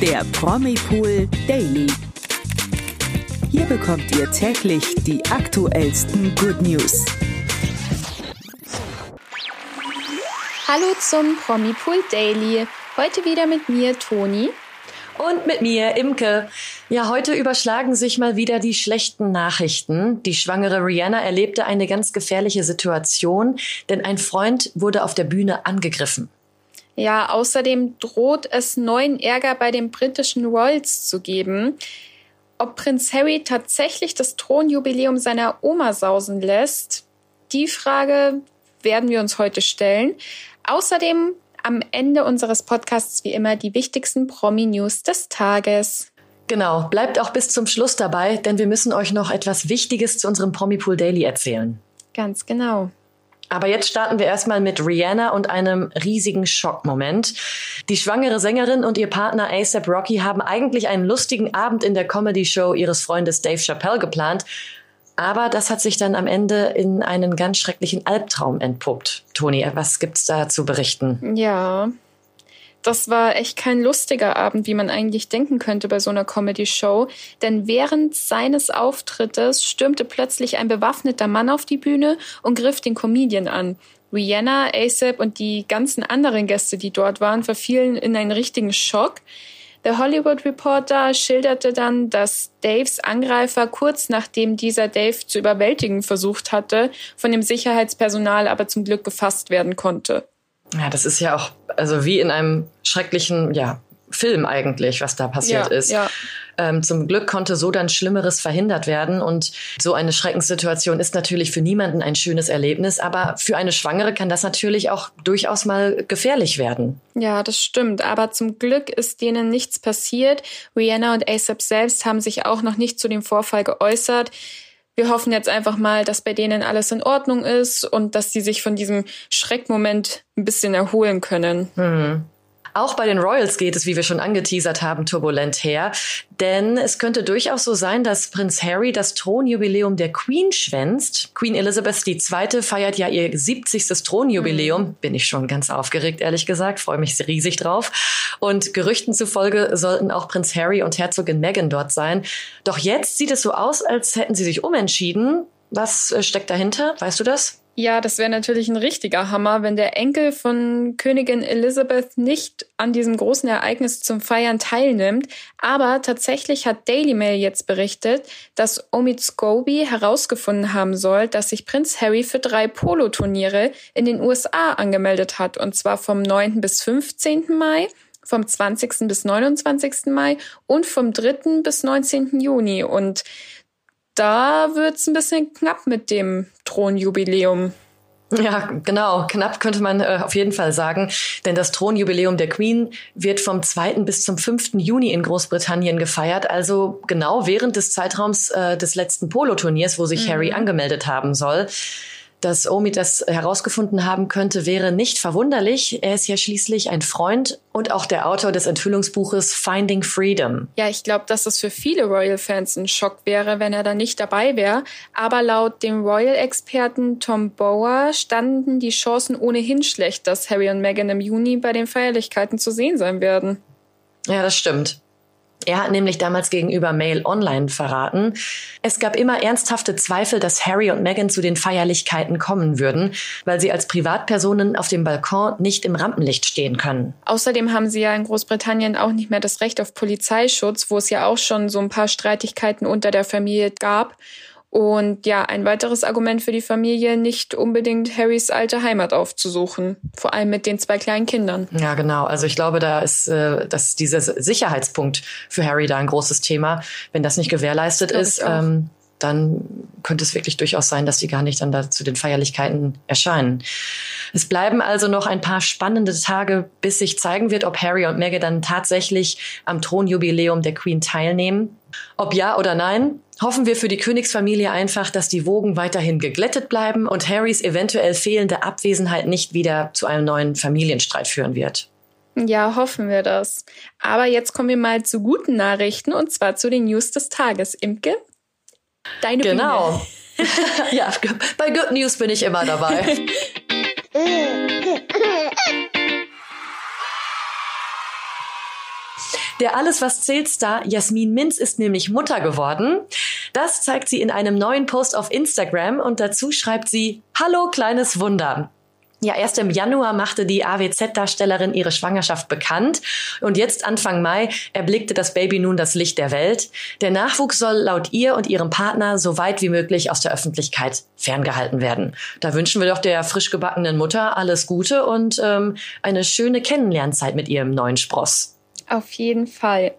der Promipool Daily. Hier bekommt ihr täglich die aktuellsten Good News. Hallo zum Promipool Daily. Heute wieder mit mir, Toni. Und mit mir, Imke. Ja, heute überschlagen sich mal wieder die schlechten Nachrichten. Die schwangere Rihanna erlebte eine ganz gefährliche Situation, denn ein Freund wurde auf der Bühne angegriffen. Ja, außerdem droht es neuen Ärger bei den britischen Royals zu geben. Ob Prinz Harry tatsächlich das Thronjubiläum seiner Oma sausen lässt, die Frage werden wir uns heute stellen. Außerdem am Ende unseres Podcasts wie immer die wichtigsten Promi-News des Tages. Genau, bleibt auch bis zum Schluss dabei, denn wir müssen euch noch etwas Wichtiges zu unserem Promipool Daily erzählen. Ganz genau. Aber jetzt starten wir erstmal mit Rihanna und einem riesigen Schockmoment. Die schwangere Sängerin und ihr Partner ASAP Rocky haben eigentlich einen lustigen Abend in der Comedy-Show ihres Freundes Dave Chappelle geplant. Aber das hat sich dann am Ende in einen ganz schrecklichen Albtraum entpuppt. Toni, was gibt's da zu berichten? Ja, das war echt kein lustiger Abend, wie man eigentlich denken könnte bei so einer Comedy-Show. Denn während seines Auftrittes stürmte plötzlich ein bewaffneter Mann auf die Bühne und griff den Comedian an. Rihanna, ASAP und die ganzen anderen Gäste, die dort waren, verfielen in einen richtigen Schock. Der Hollywood Reporter schilderte dann, dass Daves Angreifer kurz nachdem dieser Dave zu überwältigen versucht hatte, von dem Sicherheitspersonal aber zum Glück gefasst werden konnte. Ja, das ist ja auch, also wie in einem schrecklichen, ja, Film eigentlich, was da passiert ja, ist. Ja. Ähm, zum Glück konnte so dann Schlimmeres verhindert werden. Und so eine Schreckenssituation ist natürlich für niemanden ein schönes Erlebnis, aber für eine Schwangere kann das natürlich auch durchaus mal gefährlich werden. Ja, das stimmt. Aber zum Glück ist denen nichts passiert. Rihanna und ASAP selbst haben sich auch noch nicht zu dem Vorfall geäußert wir hoffen jetzt einfach mal, dass bei denen alles in Ordnung ist und dass sie sich von diesem Schreckmoment ein bisschen erholen können. Mhm. Auch bei den Royals geht es, wie wir schon angeteasert haben, turbulent her. Denn es könnte durchaus so sein, dass Prinz Harry das Thronjubiläum der Queen schwänzt. Queen Elizabeth II. feiert ja ihr 70. Thronjubiläum. Mhm. Bin ich schon ganz aufgeregt, ehrlich gesagt. Freue mich riesig drauf. Und Gerüchten zufolge sollten auch Prinz Harry und Herzogin Meghan dort sein. Doch jetzt sieht es so aus, als hätten sie sich umentschieden. Was äh, steckt dahinter? Weißt du das? Ja, das wäre natürlich ein richtiger Hammer, wenn der Enkel von Königin Elizabeth nicht an diesem großen Ereignis zum Feiern teilnimmt. Aber tatsächlich hat Daily Mail jetzt berichtet, dass Omid Scobie herausgefunden haben soll, dass sich Prinz Harry für drei Polo-Turniere in den USA angemeldet hat. Und zwar vom 9. bis 15. Mai vom 20. bis 29. Mai und vom 3. bis 19. Juni. Und da wird's ein bisschen knapp mit dem Thronjubiläum. Ja, genau. Knapp könnte man äh, auf jeden Fall sagen. Denn das Thronjubiläum der Queen wird vom 2. bis zum 5. Juni in Großbritannien gefeiert. Also genau während des Zeitraums äh, des letzten Polo-Turniers, wo sich mhm. Harry angemeldet haben soll. Dass Omi das herausgefunden haben könnte, wäre nicht verwunderlich. Er ist ja schließlich ein Freund und auch der Autor des Enthüllungsbuches Finding Freedom. Ja, ich glaube, dass es für viele Royal-Fans ein Schock wäre, wenn er da nicht dabei wäre. Aber laut dem Royal-Experten Tom Bower standen die Chancen ohnehin schlecht, dass Harry und Meghan im Juni bei den Feierlichkeiten zu sehen sein werden. Ja, das stimmt. Er hat nämlich damals gegenüber Mail Online verraten, es gab immer ernsthafte Zweifel, dass Harry und Meghan zu den Feierlichkeiten kommen würden, weil sie als Privatpersonen auf dem Balkon nicht im Rampenlicht stehen können. Außerdem haben sie ja in Großbritannien auch nicht mehr das Recht auf Polizeischutz, wo es ja auch schon so ein paar Streitigkeiten unter der Familie gab. Und ja, ein weiteres Argument für die Familie, nicht unbedingt Harrys alte Heimat aufzusuchen. Vor allem mit den zwei kleinen Kindern. Ja, genau. Also ich glaube, da ist, äh, dass dieser Sicherheitspunkt für Harry da ein großes Thema. Wenn das nicht gewährleistet ist, ähm, dann könnte es wirklich durchaus sein, dass die gar nicht dann da zu den Feierlichkeiten erscheinen. Es bleiben also noch ein paar spannende Tage, bis sich zeigen wird, ob Harry und Meghan dann tatsächlich am Thronjubiläum der Queen teilnehmen. Ob ja oder nein, hoffen wir für die Königsfamilie einfach, dass die Wogen weiterhin geglättet bleiben und Harrys eventuell fehlende Abwesenheit nicht wieder zu einem neuen Familienstreit führen wird. Ja, hoffen wir das. Aber jetzt kommen wir mal zu guten Nachrichten und zwar zu den News des Tages. Imke, deine Genau. ja, bei Good News bin ich immer dabei. Der Alles was zählt Star Jasmin Minz ist nämlich Mutter geworden. Das zeigt sie in einem neuen Post auf Instagram und dazu schreibt sie Hallo kleines Wunder. Ja, erst im Januar machte die AWZ-Darstellerin ihre Schwangerschaft bekannt und jetzt Anfang Mai erblickte das Baby nun das Licht der Welt. Der Nachwuchs soll laut ihr und ihrem Partner so weit wie möglich aus der Öffentlichkeit ferngehalten werden. Da wünschen wir doch der frisch gebackenen Mutter alles Gute und ähm, eine schöne Kennenlernzeit mit ihrem neuen Spross. Auf jeden Fall.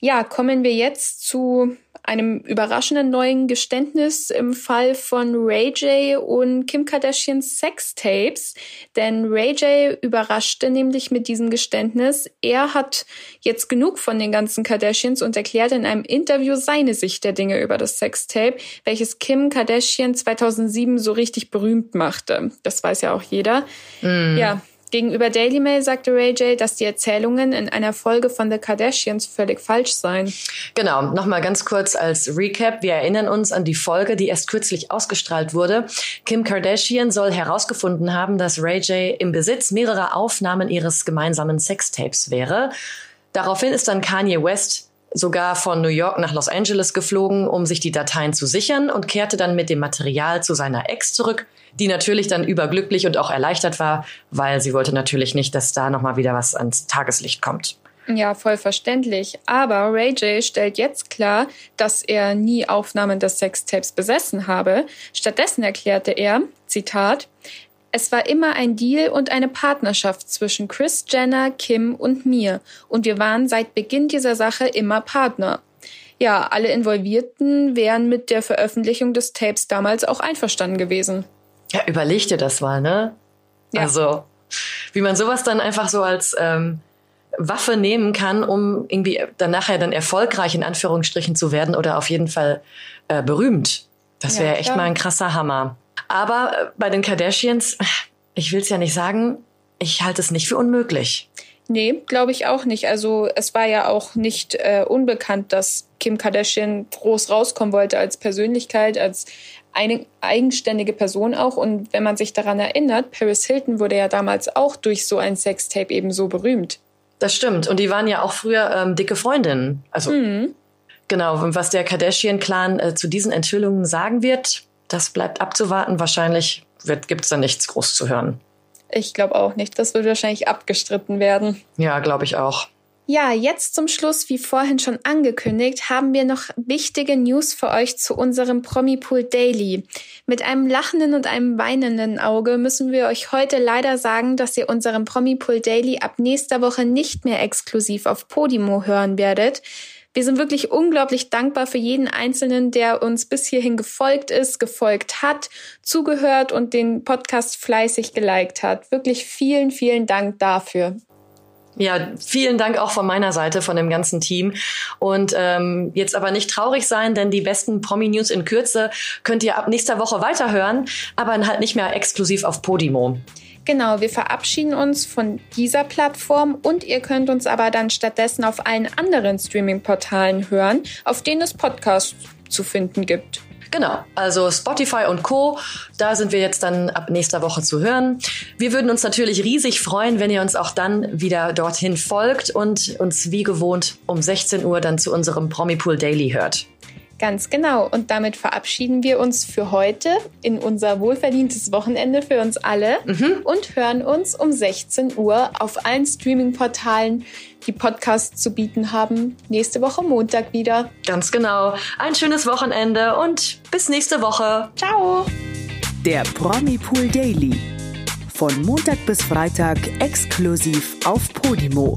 Ja, kommen wir jetzt zu einem überraschenden neuen Geständnis im Fall von Ray J und Kim Kardashians Sextapes. Denn Ray J überraschte nämlich mit diesem Geständnis. Er hat jetzt genug von den ganzen Kardashians und erklärte in einem Interview seine Sicht der Dinge über das Sextape, welches Kim Kardashian 2007 so richtig berühmt machte. Das weiß ja auch jeder. Mm. Ja, Gegenüber Daily Mail sagte Ray J, dass die Erzählungen in einer Folge von The Kardashians völlig falsch seien. Genau, nochmal ganz kurz als Recap. Wir erinnern uns an die Folge, die erst kürzlich ausgestrahlt wurde. Kim Kardashian soll herausgefunden haben, dass Ray J im Besitz mehrerer Aufnahmen ihres gemeinsamen Sextapes wäre. Daraufhin ist dann Kanye West sogar von New York nach Los Angeles geflogen, um sich die Dateien zu sichern und kehrte dann mit dem Material zu seiner Ex zurück, die natürlich dann überglücklich und auch erleichtert war, weil sie wollte natürlich nicht, dass da nochmal wieder was ans Tageslicht kommt. Ja, voll verständlich. Aber Ray J stellt jetzt klar, dass er nie Aufnahmen des Sextapes besessen habe. Stattdessen erklärte er, Zitat, es war immer ein Deal und eine Partnerschaft zwischen Chris Jenner, Kim und mir. Und wir waren seit Beginn dieser Sache immer Partner. Ja, alle Involvierten wären mit der Veröffentlichung des Tapes damals auch einverstanden gewesen. Ja, überleg dir das mal, ne? Ja. Also, wie man sowas dann einfach so als ähm, Waffe nehmen kann, um irgendwie dann nachher dann erfolgreich in Anführungsstrichen zu werden oder auf jeden Fall äh, berühmt. Das wäre ja, echt mal ein krasser Hammer. Aber äh, bei den Kardashians, ich will es ja nicht sagen, ich halte es nicht für unmöglich. Nee, glaube ich auch nicht. Also es war ja auch nicht äh, unbekannt, dass Kim Kardashian groß rauskommen wollte als Persönlichkeit, als eine eigenständige Person auch. Und wenn man sich daran erinnert, Paris Hilton wurde ja damals auch durch so ein Sextape eben so berühmt. Das stimmt. Und die waren ja auch früher ähm, dicke Freundinnen. Also mhm. genau. Und was der Kardashian-Clan äh, zu diesen Enthüllungen sagen wird, das bleibt abzuwarten. Wahrscheinlich gibt es da nichts groß zu hören. Ich glaube auch nicht. Das wird wahrscheinlich abgestritten werden. Ja, glaube ich auch. Ja, jetzt zum Schluss, wie vorhin schon angekündigt, haben wir noch wichtige News für euch zu unserem Promipool Daily. Mit einem lachenden und einem weinenden Auge müssen wir euch heute leider sagen, dass ihr unseren Promipool Daily ab nächster Woche nicht mehr exklusiv auf Podimo hören werdet. Wir sind wirklich unglaublich dankbar für jeden Einzelnen, der uns bis hierhin gefolgt ist, gefolgt hat, zugehört und den Podcast fleißig geliked hat. Wirklich vielen, vielen Dank dafür. Ja, vielen Dank auch von meiner Seite, von dem ganzen Team. Und ähm, jetzt aber nicht traurig sein, denn die besten Promi-News in Kürze könnt ihr ab nächster Woche weiterhören, aber halt nicht mehr exklusiv auf Podimo. Genau, wir verabschieden uns von dieser Plattform und ihr könnt uns aber dann stattdessen auf allen anderen Streaming-Portalen hören, auf denen es Podcasts zu finden gibt. Genau, also Spotify und Co. Da sind wir jetzt dann ab nächster Woche zu hören. Wir würden uns natürlich riesig freuen, wenn ihr uns auch dann wieder dorthin folgt und uns wie gewohnt um 16 Uhr dann zu unserem Promipool Daily hört. Ganz genau. Und damit verabschieden wir uns für heute in unser wohlverdientes Wochenende für uns alle mhm. und hören uns um 16 Uhr auf allen Streaming-Portalen, die Podcasts zu bieten haben, nächste Woche Montag wieder. Ganz genau. Ein schönes Wochenende und bis nächste Woche. Ciao. Der Promi Pool Daily. Von Montag bis Freitag exklusiv auf Podimo.